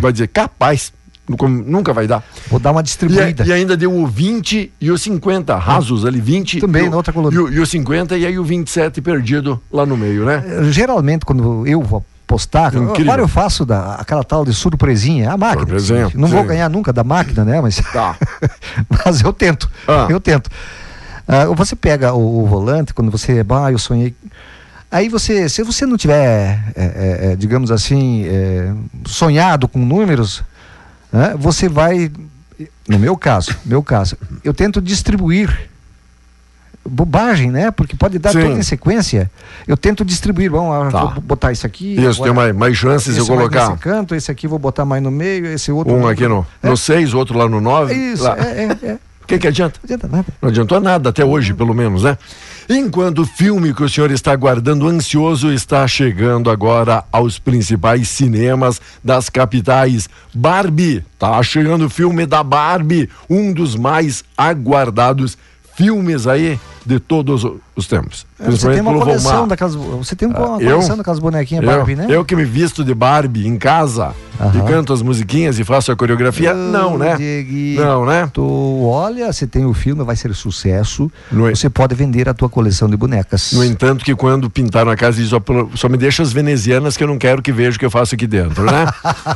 vai dizer, capaz, nunca- vai dar. Vou dar uma E, distribuída. e ainda deu o 20 e o 50, rasos ali, 20. Também e o, na outra coluna. E o, e o 50 e aí o 27 perdido lá no meio, né? Eh, Geralmente, quando eu vou postar, Incrível. agora eu faço da, aquela tal de surpresinha, a máquina. Surpresinha, Não vou sim. ganhar nunca da máquina, né? Mas, Tá. mas eu tento. Ah. Eu tento. Ah, você pega o, o volante, quando você. Ah, eu sonhei. Aí você, se você não tiver, é, é, é, digamos assim, é, sonhado com números, né, você vai, no meu caso, meu caso, eu tento distribuir bobagem, né? Porque pode dar Sim. toda em sequência. Eu tento distribuir, vamos, ah, Tá. vou botar isso aqui. Isso, tem mais, mais chances de esse colocar nesse canto, esse aqui vou botar mais no meio, esse outro. um aqui no 6, outro lá no 9. Isso, é, é, é. O que, que adianta? Não adianta nada. Não adiantou nada, até hoje, pelo menos, né? Enquanto o filme que o senhor está aguardando ansioso está chegando agora aos principais cinemas das capitais. Barbie, tá chegando o filme da Barbie, um dos mais aguardados filmes aí de todos os tempos. É, Você tem uma pelo coleção Volmar. daquelas. Você tem uma Ah, eu? coleção daquelas bonequinhas Eu, Barbie, né? eu que me visto de Barbie em casa e Aham. canto as musiquinhas e faço a coreografia, não, né? Dieguito, Não, né? olha, você tem o filme, vai ser sucesso. No- Você pode vender a tua coleção de bonecas. No entanto, que quando pintaram a casa, só, só me deixa as venezianas que eu não quero que veja o que eu faço aqui dentro, né?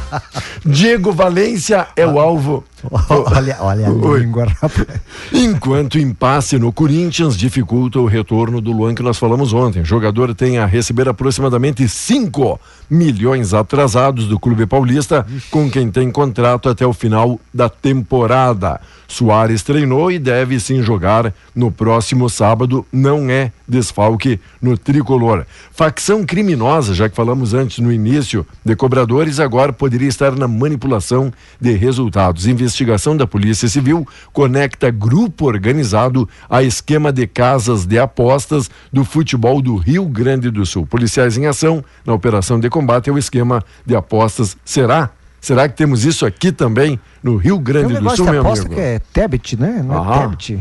Diego Valência é o alvo. olha, olha a língua, rapaz. Enquanto impasse no Corinthians dificulta o retorno do Luan que nós falamos ontem. O jogador tem a receber aproximadamente 5 milhões atrasados do Clube Paulista, com quem tem contrato até o final da temporada. Soares treinou e deve sim jogar no próximo sábado, não é desfalque no tricolor. Facção criminosa, já que falamos antes no início, de cobradores, agora poderia estar na manipulação de resultados. Investigação da Polícia Civil conecta grupo organizado a esquema de casas de apostas do futebol do Rio Grande do Sul. Policiais em ação na operação de combate ao esquema de apostas. Será? Será que temos isso aqui também no Rio Grande um do Sul, meu amigo? que é Tebet, né? Não é Aham. Tebet.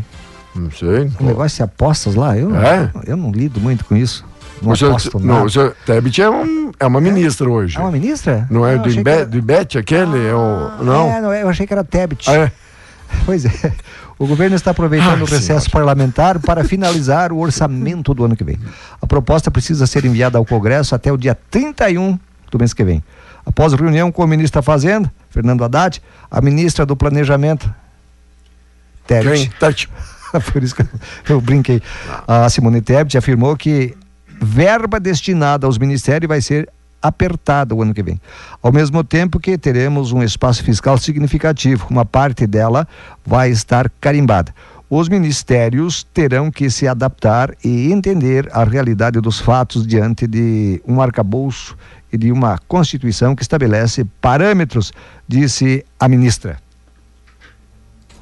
Não sei. Um negócio de apostas lá, eu, É? eu não lido muito com isso. Não o senhor, aposto não, nada. o senhor Tebet é, um, é uma ministra hoje. É uma ministra? Não é Ah, do, que era- do IBET aquele? é o, não? É, não é, eu achei que era Tebet. Ah, é? Pois é. O governo está aproveitando Ai, o recesso parlamentar para finalizar o orçamento do ano que vem. A proposta precisa ser enviada ao Congresso até o dia 31 do mês que vem. Após reunião com o ministro da Fazenda, Fernando Haddad, a ministra do Planejamento, Tebet. Por isso que eu, brinquei. A Simone Tebet afirmou que verba destinada aos ministérios vai ser apertada o ano que vem. Ao mesmo tempo que teremos um espaço fiscal significativo, uma parte dela vai estar carimbada. Os ministérios terão que se adaptar e entender a realidade dos fatos diante de um arcabouço de uma Constituição que estabelece parâmetros, disse a ministra.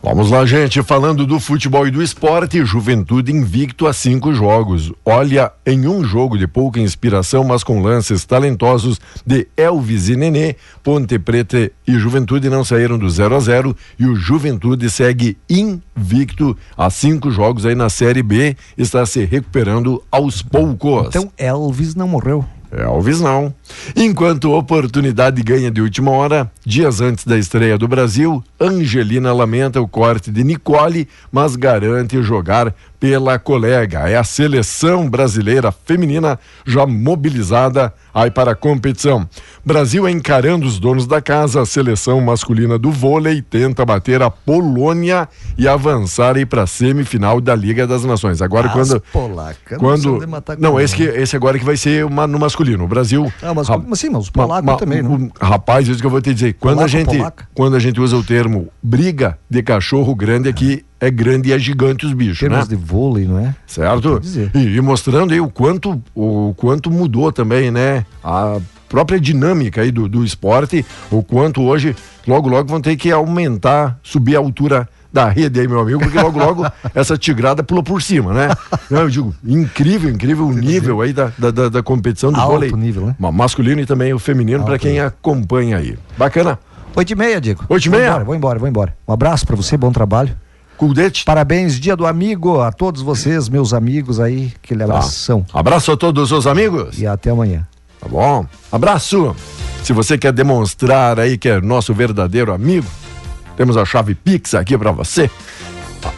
Vamos lá, gente. Falando do futebol e do esporte, Juventude invicto a cinco jogos. Olha, em um jogo de pouca inspiração, mas com lances talentosos de Elvis e Nenê, Ponte Preta e Juventude não saíram do 0 a 0 e o Juventude segue invicto a cinco jogos aí na Série B, está se recuperando aos poucos. Então Elvis não morreu. Elvis não. Enquanto oportunidade ganha de última hora, dias antes da estreia do Brasil, Angelina lamenta o corte de Nicole, mas garante jogar pela colega. É a seleção brasileira feminina já mobilizada aí para a competição. Brasil encarando os donos da casa, a seleção masculina do vôlei tenta bater a Polônia e avançar aí para a semifinal da Liga das Nações. Agora As quando polacas quando não não esse que esse agora que vai ser uma, no masculino. O Brasil Ah, mas, sim, mas os polacos ma- também, né? o- Rapaz, isso que eu vou te dizer. Quando a Polaco, gente polaca. quando a gente usa o termo briga de cachorro grande aqui é grande e é gigante os bichos, Termos né? de vôlei, não é? Certo? E, e mostrando aí o quanto o quanto mudou também, né? A própria dinâmica aí do, do esporte, o quanto hoje logo logo vão ter que aumentar, subir a altura da rede aí, meu amigo, porque logo logo essa tigrada pulou por cima, né? Eu digo, incrível, incrível o nível aí da, da, da- competição do Alto vôlei. nível, né? Ma- Masculino e também o feminino, para quem acompanha aí. Bacana. Oito e meia, Diego. Oito e Vou meia? embora, vou embora, vou embora. Um abraço pra você, bom trabalho. Culdete. Parabéns, dia do amigo, a todos vocês, meus amigos aí, aquele abração. Abraço a todos os amigos. E até amanhã. Tá bom? Abraço. Se você quer demonstrar aí que é nosso verdadeiro amigo, temos a chave Pix aqui para você.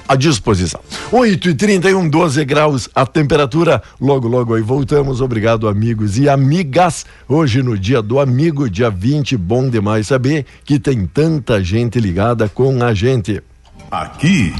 À disposição. 8 e 31 12 graus a temperatura. Logo, logo aí voltamos. Obrigado, amigos e amigas. Hoje, no dia do amigo, dia 20, bom demais saber que tem tanta gente ligada com a gente. Aqui